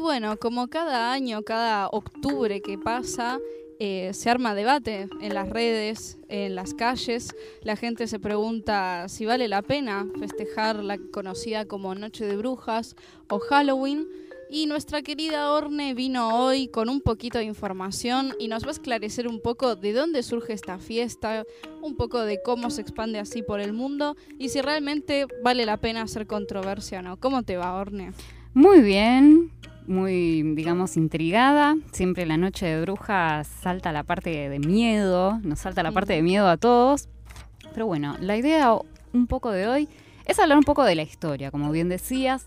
bueno, como cada año, cada octubre que pasa, eh, se arma debate en las redes, en las calles. La gente se pregunta si vale la pena festejar la conocida como Noche de Brujas o Halloween. Y nuestra querida Orne vino hoy con un poquito de información y nos va a esclarecer un poco de dónde surge esta fiesta, un poco de cómo se expande así por el mundo y si realmente vale la pena hacer controversia o no. ¿Cómo te va, Orne? Muy bien, muy, digamos, intrigada. Siempre la noche de brujas salta la parte de miedo, nos salta la parte de miedo a todos. Pero bueno, la idea un poco de hoy es hablar un poco de la historia, como bien decías.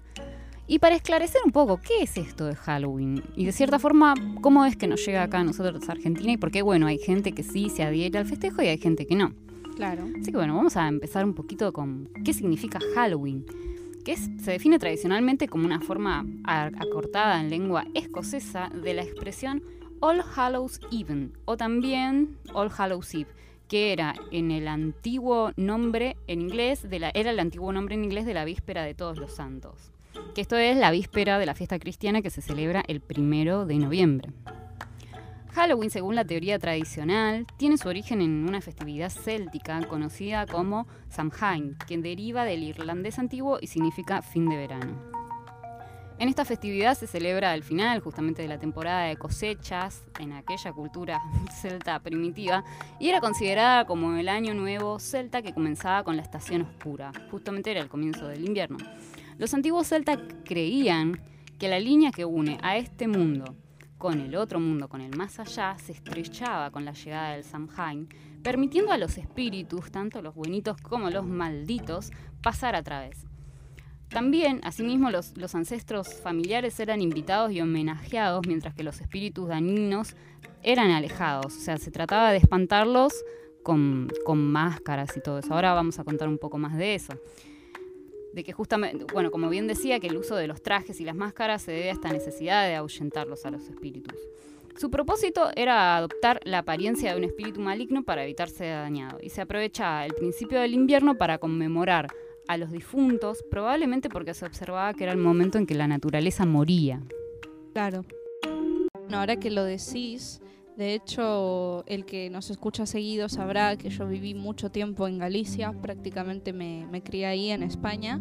Y para esclarecer un poco, ¿qué es esto de Halloween? Y de cierta forma, ¿cómo es que nos llega acá a nosotros a Argentina? Y por qué, bueno, hay gente que sí se adhiere al festejo y hay gente que no. Claro. Así que bueno, vamos a empezar un poquito con qué significa Halloween, que se define tradicionalmente como una forma acortada en lengua escocesa de la expresión All Hallows Eve, o también All Hallows Eve, que era en el antiguo nombre en inglés de la, era el antiguo nombre en inglés de la víspera de todos los santos que esto es la víspera de la fiesta cristiana que se celebra el primero de noviembre. Halloween, según la teoría tradicional, tiene su origen en una festividad céltica conocida como Samhain, que deriva del irlandés antiguo y significa fin de verano. En esta festividad se celebra el final justamente de la temporada de cosechas en aquella cultura celta primitiva y era considerada como el año nuevo celta que comenzaba con la estación oscura, justamente era el comienzo del invierno. Los antiguos celtas creían que la línea que une a este mundo con el otro mundo, con el más allá, se estrechaba con la llegada del Samhain, permitiendo a los espíritus, tanto los buenitos como los malditos, pasar a través. También, asimismo, los, ancestros familiares eran invitados y homenajeados, mientras que los espíritus dañinos eran alejados. O sea, se trataba de espantarlos con, con máscaras y todo eso. Ahora vamos a contar un poco más de eso de que justamente, bueno, como bien decía, que el uso de los trajes y las máscaras se debe a esta necesidad de ahuyentarlos a los espíritus. Su propósito era adoptar la apariencia de un espíritu maligno para evitar ser dañado, y se aprovecha el principio del invierno para conmemorar a los difuntos, probablemente porque se observaba que era el momento en que la naturaleza moría. Claro. ahora que lo decís, de hecho, el que nos escucha seguido sabrá que yo viví mucho tiempo en Galicia, prácticamente me, crié ahí en España.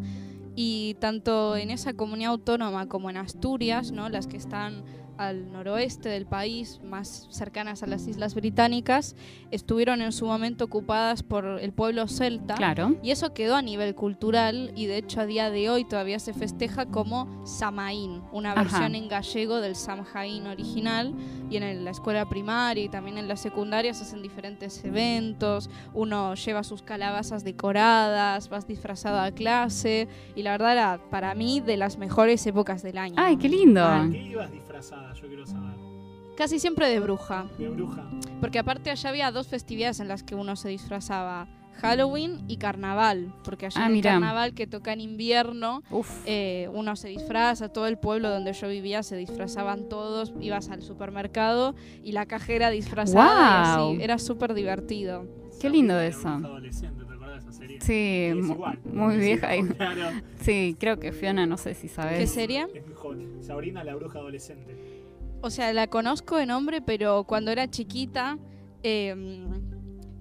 Y tanto en esa comunidad autónoma como en Asturias, ¿no? las que están al noroeste del país, más cercanas a las Islas Británicas, estuvieron en su momento ocupadas por el pueblo celta. Claro. Y eso quedó a nivel cultural y de hecho a día de hoy todavía se festeja como Samaín, una versión en gallego del Samhain original. Y en la escuela primaria y también en la secundaria se hacen diferentes eventos. Uno lleva sus calabazas decoradas, vas disfrazado a clase. Y la verdad era para mí de las mejores épocas del año. ¡Ay, qué lindo! ¿Qué ibas disfrazada? Yo quiero saber. Casi siempre de bruja. De bruja. Porque aparte allá había dos festividades en las que uno se disfrazaba. Halloween y carnaval, porque allá Ah, en el carnaval que toca en invierno, eh, uno se disfraza, todo el pueblo donde yo vivía se disfrazaban todos, ibas al supermercado y la cajera disfrazada y así, era súper divertido. Qué lindo eso. Bruja adolescente, ¿te acuerdas de esa serie? Sí, Es igual. muy vieja. y- Claro, Sí, creo que Fiona, no sé si ¿Qué sabes. es muy joven. Sabrina la bruja adolescente. O sea, la conozco de nombre, pero cuando era chiquita, eh,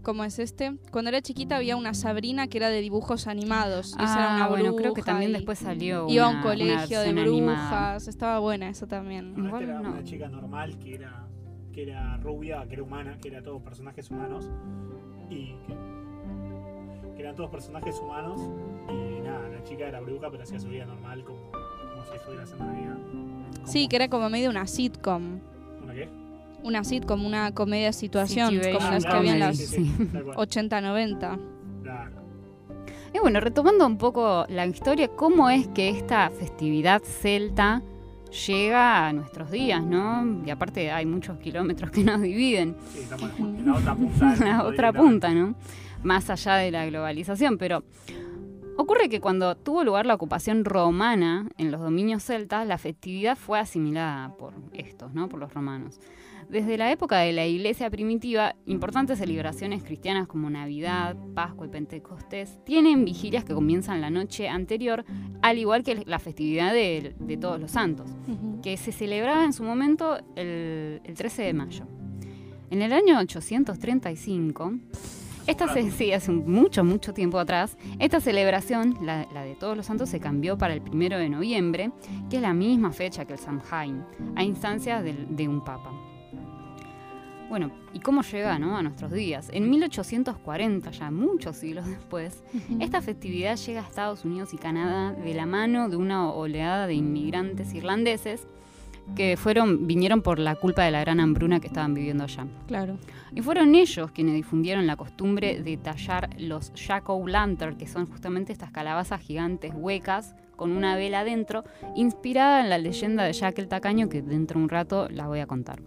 ¿cómo es este? Cuando era chiquita había una Sabrina que era de dibujos animados. y esa era Ah, una bueno, creo que también y después salió Iba a un colegio de brujas, animada. estaba buena eso también. No, Igual esta era no. una chica normal que era, que era rubia, que era humana, que era todos personajes humanos. Y que eran todos personajes humanos. Y nada, la chica era bruja, pero hacía su vida normal como, como si estuviera haciendo una vida. como- Sí, que era como medio una sitcom. ¿Una qué? Una sitcom, una comedia de situación, Situation como las que había en las sí, sí, sí. tal cual. 80-90. Claro. Y bueno, retomando un poco la historia, ¿cómo es que esta festividad celta llega a nuestros días, no? Y aparte hay muchos kilómetros que nos dividen. Sí, estamos en la otra punta. la otra punta, ¿no? Más allá de la globalización, pero Ocurre que cuando tuvo lugar la ocupación romana en los dominios celtas, la festividad fue asimilada por estos, ¿no? por los romanos. Desde la época de la iglesia primitiva, importantes celebraciones cristianas como Navidad, Pascua y Pentecostés tienen vigilias que comienzan la noche anterior, al igual que la festividad de, de todos los santos, que se celebraba en su momento el, el 13 de mayo. En el año 835, esta se, sí, hace mucho, mucho tiempo atrás, esta celebración, la, la de todos los santos, se cambió para el primero de noviembre, que es la misma fecha que el Samhain, a instancias de, de un papa. Bueno, ¿y cómo llega ¿no? a nuestros días? En 1840, ya muchos siglos después, esta festividad llega a Estados Unidos y Canadá de la mano de una oleada de inmigrantes irlandeses que fueron, vinieron por la culpa de la gran hambruna que estaban viviendo allá. Claro. Y fueron ellos quienes difundieron la costumbre de tallar los jack-o'-lantern, que son justamente estas calabazas gigantes huecas con una vela adentro, inspirada en la leyenda de Jack el Tacaño, que dentro de un rato la voy a contar.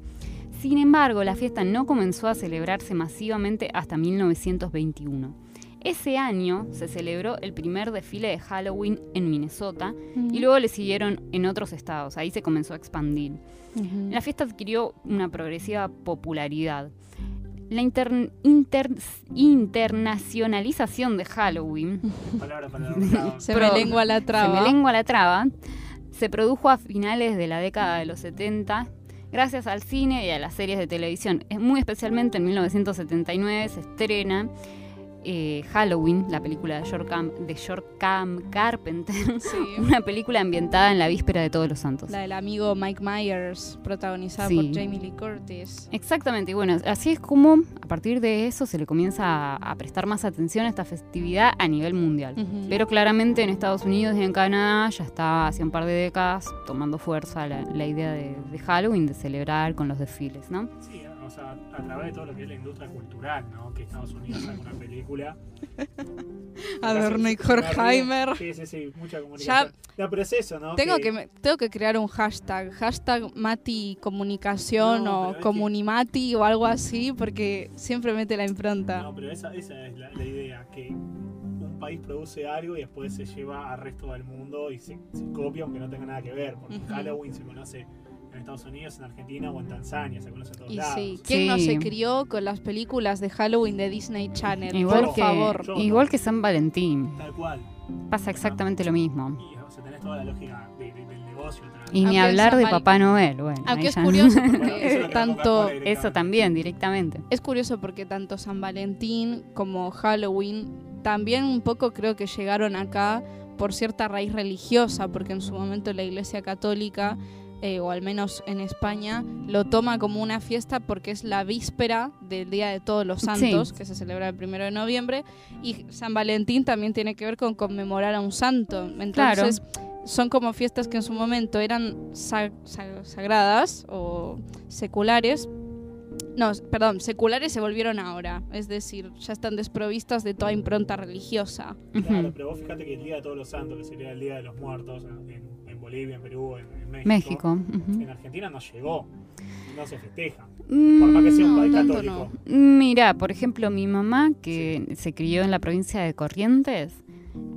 Sin embargo, la fiesta no comenzó a celebrarse masivamente hasta 1921. Ese año se celebró el primer desfile de Halloween en Minnesota y luego le siguieron en otros estados. Ahí se comenzó a expandir. La fiesta adquirió una progresiva popularidad. La inter- inter- internacionalización de Halloween Palabra para la Se me lengua la traba. se me lengua la traba, se produjo a finales de la década de los 70 gracias al cine y a las series de televisión. Es muy especialmente en 1979 se estrena eh, Halloween, la película de George Cam, de George Cam Carpenter, Sí. una película ambientada en la víspera de Todos los Santos. La del amigo Mike Myers, protagonizada Sí. por Jamie Lee Curtis. Exactamente, y bueno, así es como a partir de eso se le comienza a, a prestar más atención a esta festividad a nivel mundial. Pero claramente en Estados Unidos y en Canadá ya está hace un par de décadas tomando fuerza la, la idea de, de Halloween, de celebrar con los desfiles, ¿no? Sí, sea, a través de todo lo que es la industria cultural, ¿no? Que Estados Unidos saca una película. Adorno y. Horkheimer. Sí, sí, sí, mucha comunicación. No, pero es eso, ¿no? Tengo que, me- tengo que crear un hashtag, hashtag Mati Comunicación No, o es que- Comunimati o algo así, porque siempre mete la impronta. No, pero esa, esa es la, la idea, que un país produce algo y después se lleva al resto del mundo y se, se copia aunque no tenga nada que ver, porque Ujú. Halloween se conoce en Estados Unidos, en Argentina o en Tanzania, se conoce en todos Y lados. sí, ¿quién no Sí. se crió con las películas de Halloween de Disney Channel? Igual Por que, favor. Yo igual no. que San Valentín, Tal cual. pasa exactamente lo mismo. Y o sea, tenés toda la lógica de- de- del negocio. Y ni Aunque hablar de Papá Noel, bueno. Aunque es curioso porque tanto Eso también, directamente. es curioso porque tanto San Valentín como Halloween también un poco creo que llegaron acá por cierta raíz religiosa, porque en su momento la Iglesia Católica eh, o al menos en España, lo toma como una fiesta porque es la víspera del Día de Todos los Santos, Sí. que se celebra el primero de noviembre, y San Valentín también tiene que ver con conmemorar a un santo. Entonces, son como fiestas que en su momento eran sa- sa- sagradas o seculares. No, perdón, seculares se volvieron ahora, es decir, ya están desprovistas de toda impronta religiosa. Claro, pero vos fíjate que el Día de Todos los Santos, que sería el Día de los Muertos en Bolivia, en Perú, en, en México, en Argentina no llegó, no se festeja. Mm, Por más que sea un país católico. Mira, por ejemplo, mi mamá, que se crió en la provincia de Corrientes,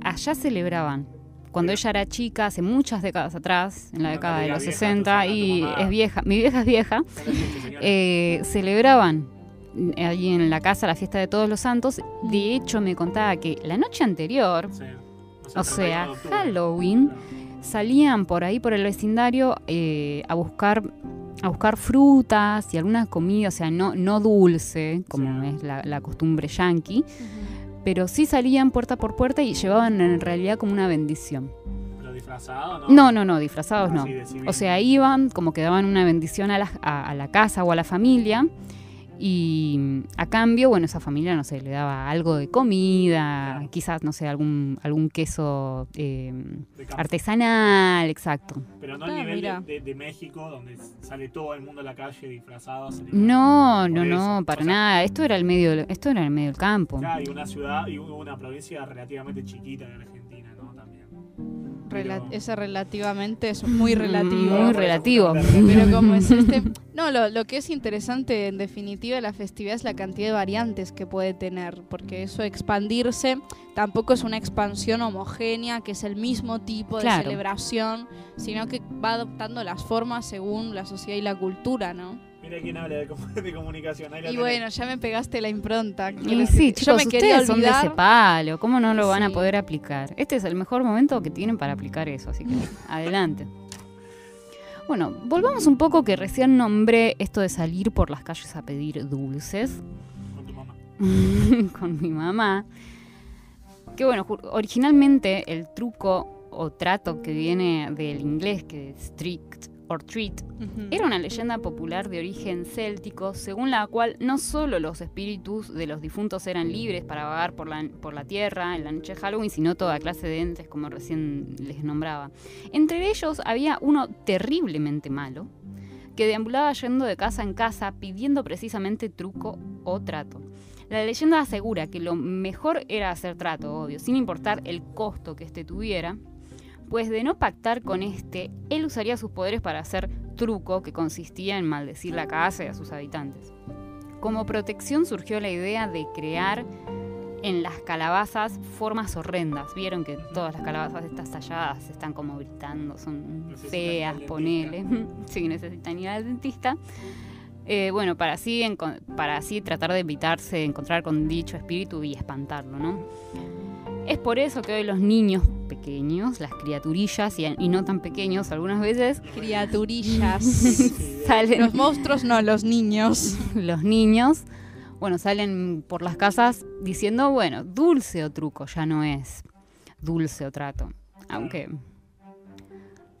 allá celebraban. Cuando ella era chica, hace muchas décadas atrás, en la No, década de los vieja, 60, entonces, y es vieja, mi vieja es vieja, eh, celebraban eh, allí en la casa la fiesta de todos los santos. De hecho, me contaba que la noche anterior, Sí. o 31 sea. Halloween. Salían por ahí por el vecindario eh, a buscar a buscar frutas y alguna comida, o sea, no, no dulce, como Sí. es la, la costumbre yanqui, pero sí salían puerta por puerta y llevaban en realidad como una bendición. Pero disfrazado, ¿no? No, no, no, disfrazados no. De civil. O sea, iban, como que daban una bendición a la, a- a la casa o a la familia. Y mm, a cambio, bueno, esa familia, no sé, le daba algo de comida, Claro. quizás, no sé, algún, algún queso eh, artesanal, exacto. Pero no al Ah, nivel de, de- de México, donde sale todo el mundo a la calle disfrazado. No, no, no, para O sea, nada. Esto era el medio, del- esto era el medio del campo. Claro, y una ciudad y una provincia relativamente chiquita de Argentina, ese relativamente es muy relativo. Muy relativo. Pero como es este... No, lo, lo que es interesante en definitiva de la festividad es la cantidad de variantes que puede tener, porque eso expandirse tampoco es una expansión homogénea, que es el mismo tipo de Claro. celebración, sino que va adoptando las formas según la sociedad y la cultura, ¿no? Mira quién habla de, comu- de comunicación. Ahí la Y tenés. bueno, ya me pegaste la impronta. Y sí, decir, yo chicos, me ustedes son de ese palo. ¿Cómo no lo van a poder aplicar? Este es el mejor momento que tienen para aplicar eso, así que adelante. Bueno, volvamos un poco que recién nombré esto de salir por las calles a pedir dulces Con tu mamá. con mi mamá. Que bueno, originalmente el truco o trato que viene del inglés, que es strict or treat, era una leyenda popular de origen céltico, según la cual no solo los espíritus de los difuntos eran libres para vagar por la, por la tierra en la noche de Halloween, sino toda clase de entes, como recién les nombraba. Entre ellos había uno terriblemente malo, que deambulaba yendo de casa en casa pidiendo precisamente truco o trato. La leyenda asegura que lo mejor era hacer trato, obvio, sin importar el costo que éste tuviera, pues de no pactar con este, él usaría sus poderes para hacer truco que consistía en maldecir la casa y a sus habitantes. Como protección surgió la idea de crear en las calabazas formas horrendas. Vieron que todas las calabazas estas talladas están como gritando, son Necesitan feas, ponele. sí, necesitan ir al dentista. Eh, bueno, para así, para así tratar de evitarse encontrar con dicho espíritu y espantarlo, ¿no? Es por eso que hoy los niños pequeños, las criaturillas y, y no tan pequeños algunas veces, Criaturillas. Salen los monstruos no, los niños. los niños, bueno, salen por las casas diciendo, bueno, dulce o truco, ya no es dulce o trato, aunque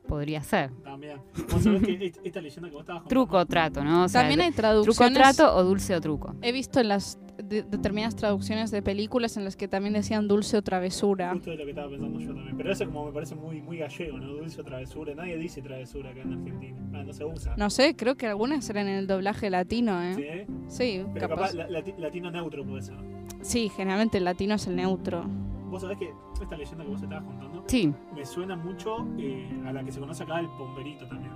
podría ser. También. Vos sabés que est- esta leyenda que vos estabas Truco o trato, ¿no? O sea, También hay truco o traducciones. trato o dulce o truco. He visto en las de- determinadas traducciones de películas en las que también decían dulce o travesura. Justo de lo que estaba pensando yo también. Pero eso como me parece muy, muy gallego, ¿no? Dulce o travesura. Nadie dice travesura acá en Argentina. Ah, no se usa. No sé, creo que algunas eran en el doblaje latino, ¿Sí? ¿eh? Sí, Pero capaz. capaz la- lati- latino neutro puede ser. Sí, generalmente el latino es el neutro. Vos sabés que esta leyenda que vos estabas contando Sí, me suena mucho eh, a la que se conoce acá el pomberito también.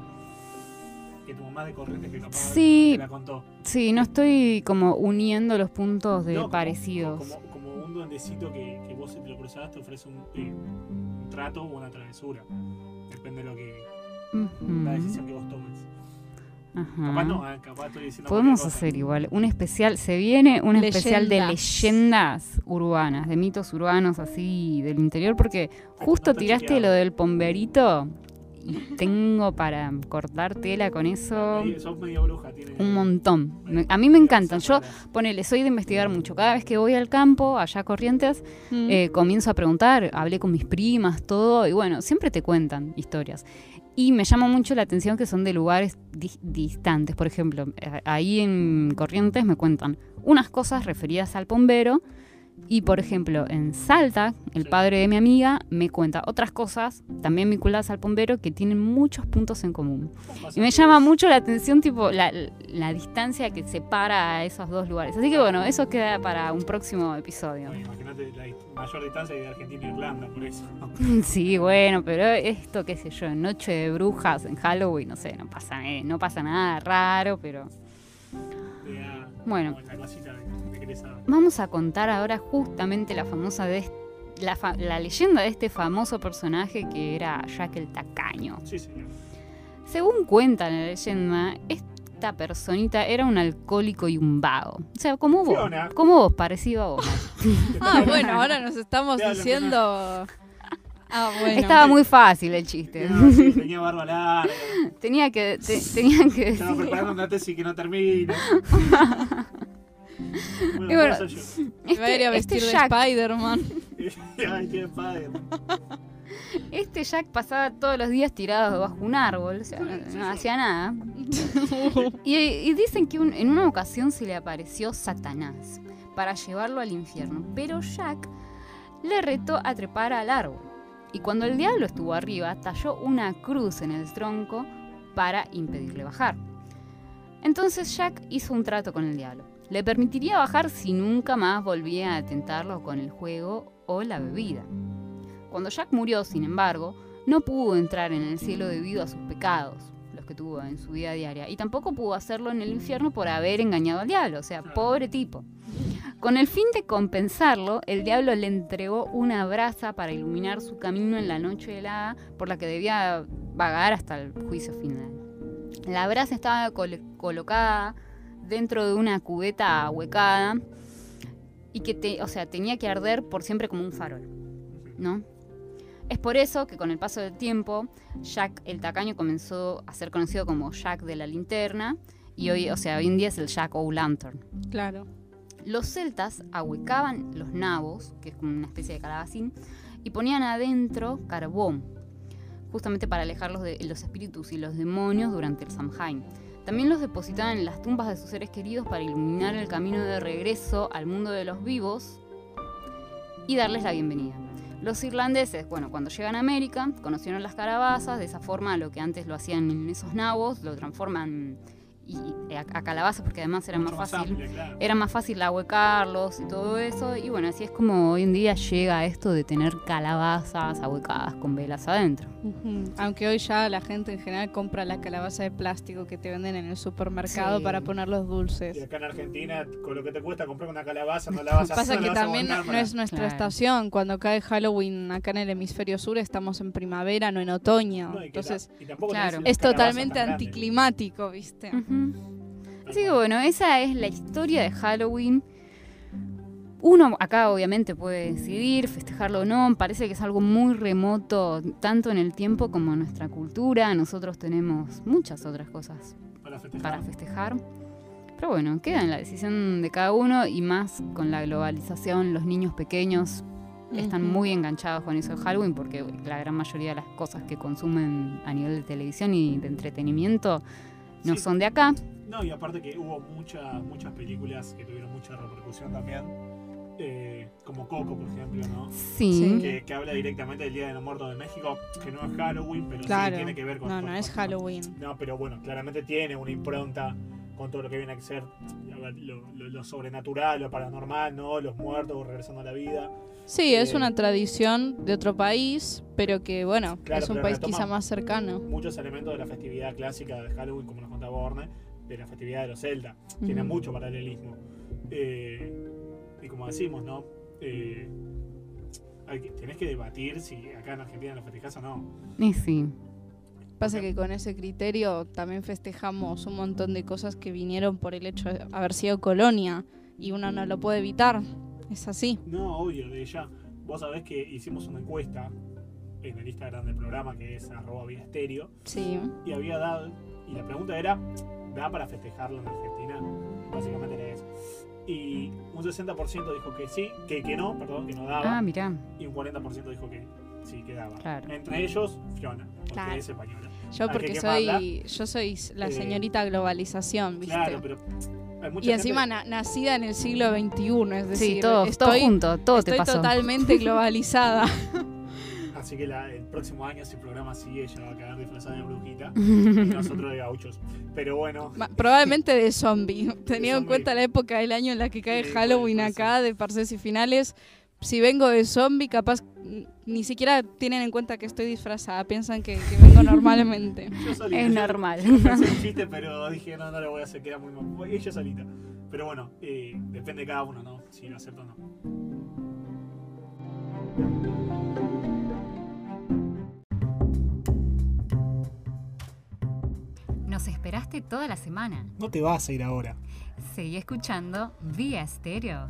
Que tu mamá de Corrientes que capaz Sí. la contó. sí, no estoy como uniendo los puntos de No, parecidos. Como, como un duendecito que, que vos si te lo cruzás te ofrece un, eh, un trato o una travesura. Depende de lo que, la decisión que vos tomes. Ajá. Capaz no, ah, capaz estoy diciendo Podemos hacer igual un especial, se viene un especial de Leyendas. urbanas, de mitos urbanos así del interior, porque justo no tiraste chequeado. lo del pomberito tengo para cortar tela con eso Medio- Sos medio bruja, tiene. un montón. A mí me encantan. Yo, ponele, soy de investigar mucho. Cada vez que voy al campo, allá a Corrientes, Mm. eh, comienzo a preguntar, hablé con mis primas, todo, y bueno, siempre te cuentan historias. Y me llama mucho la atención que son de lugares di- distantes. Por ejemplo, eh, ahí en Corrientes me cuentan unas cosas referidas al bombero. Y por ejemplo, en Salta, el padre de mi amiga me cuenta otras cosas también vinculadas al bombero que tienen muchos puntos en común. Y me llama mucho la atención, tipo, la, la distancia que separa a esos dos lugares. Así que bueno, eso queda para un próximo episodio. Bueno, Imagínate la mayor distancia de Argentina e Irlanda, por eso. Sí, bueno, pero esto, qué sé yo, en Noche de Brujas, en Halloween, no sé, no pasa, eh, no pasa nada raro, pero Bueno. de, de vamos a contar ahora justamente la famosa de la, fa- la leyenda de este famoso personaje que era Jack el Tacaño. Sí, señor. Según cuenta la leyenda, esta personita era un alcohólico y un vago. O sea, como vos, Fiona. como vos, parecido a vos. Ah, bueno, ahora nos estamos diciendo. Ah, bueno. Estaba muy fácil el chiste. No, sí, tenía barba larga. Tenía que, te- tenían que Estaba preparando una tesis que no termina. Bueno, Y bueno, yo. Me va a ir a Este, vestir este de Jack, Spider-Man. Este Jack pasaba todos los días tirado bajo un árbol, o sea, no, no hacía nada. Y, y dicen que un- en una ocasión se le apareció Satanás para llevarlo al infierno, pero Jack le retó a trepar al árbol. Y cuando el diablo estuvo arriba, talló una cruz en el tronco para impedirle bajar. Entonces Jack hizo un trato con el diablo. Le permitiría bajar si nunca más volvía a tentarlo con el juego o la bebida. Cuando Jack murió, sin embargo, no pudo entrar en el cielo debido a sus pecados, los que tuvo en su vida diaria, y tampoco pudo hacerlo en el infierno por haber engañado al diablo, o sea, pobre tipo. Con el fin de compensarlo, el diablo le entregó una brasa para iluminar su camino en la noche helada por la que debía vagar hasta el juicio final. La brasa estaba colocada dentro de una cubeta ahuecada y que o sea, tenía que arder por siempre como un farol, ¿no? Es por eso que con el paso del tiempo, Jack el tacaño comenzó a ser conocido como Jack de la linterna y hoy, o sea, hoy en día es el Jack O'Lantern. Claro. Los celtas ahuecaban los nabos, que es como una especie de calabacín, y ponían adentro carbón, justamente para alejarlos de los espíritus y los demonios durante el Samhain. También los depositaban en las tumbas de sus seres queridos para iluminar el camino de regreso al mundo de los vivos y darles la bienvenida. Los irlandeses, bueno, cuando llegan a América, conocieron las carabazas, de esa forma lo que antes lo hacían en esos nabos, lo transforman y, eh, a, calabazas porque además era más fácil. era más fácil ahuecarlos y todo eso y bueno así es como hoy en día llega esto de tener calabazas ahuecadas con velas adentro. Aunque hoy ya la gente en general compra la calabaza de plástico que te venden en el supermercado para poner los dulces. Y acá en Argentina con lo que te cuesta comprar una calabaza no la vas a pasa que también no es nuestra estación. Cuando cae Halloween acá en el hemisferio sur estamos en primavera no en otoño. Entonces claro. es totalmente anticlimático viste Así que bueno, esa es la historia de Halloween. Uno acá obviamente puede decidir festejarlo o no, parece que es algo muy remoto tanto en el tiempo como en nuestra cultura. Nosotros tenemos muchas otras cosas para festejar. Pero bueno, queda en la decisión de cada uno y más con la globalización, los niños pequeños están muy enganchados con eso de Halloween porque la gran mayoría de las cosas que consumen a nivel de televisión y de entretenimiento no son de acá. No, y aparte que hubo muchas muchas películas que tuvieron mucha repercusión también. Eh, como Coco, por ejemplo, ¿no? Sí. Que, habla directamente del Día de los Muertos de México, que no es Halloween, pero sí tiene que ver con. No, no es Halloween. No, pero bueno, claramente tiene una impronta con todo lo que viene a ser lo, sobrenatural, lo paranormal, ¿no? Los muertos regresando a la vida. Sí, es eh, una tradición de otro país, pero que, bueno, es un país quizá más cercano. Muchos elementos de la festividad clásica de Halloween, como nos contaba Borne, de la festividad de los Zelda. Tiene mucho paralelismo. Eh, y como decimos, ¿no? Eh, hay que, tenés que debatir si acá en Argentina lo festejas o no. Y sí. Pasa que con ese criterio también festejamos un montón de cosas que vinieron por el hecho de haber sido colonia y uno no lo puede evitar. Es así. No, obvio, de ya. Vos sabés que hicimos una encuesta en el Instagram del programa que es arroba vía estéreo. Sí. Y había dado. Y la pregunta era: ¿da para festejarlo en Argentina? Básicamente era eso. Y un 60% dijo que sí, que, que no, perdón, que no daba. Ah, mirá. Y un 40% dijo que sí, que daba. Entre ellos, Fiona, porque es española. Yo porque soy, yo soy la eh, señorita globalización, ¿viste? Claro, pero y encima nacida en el siglo XXI, es decir, sí, todo, estoy, junto, todo estoy te pasó. totalmente globalizada. Así que el próximo año, si el programa sigue, ella va a quedar disfrazada de brujita y nosotros de gauchos. Pero bueno. probablemente de zombie. Teniendo en cuenta la época del año en la que cae Halloween acá, de parces y finales. Si vengo de zombie, capaz ni siquiera tienen en cuenta que estoy disfrazada. Piensan que, vengo normalmente. es normal. chiste, pero dije, no, no lo voy a hacer, queda muy mal. Ella solita. Pero bueno, eh, depende de cada uno, ¿no? Si lo acepta o no. Nos esperaste toda la semana. No te vas a ir ahora. Seguí escuchando Vía Estéreo.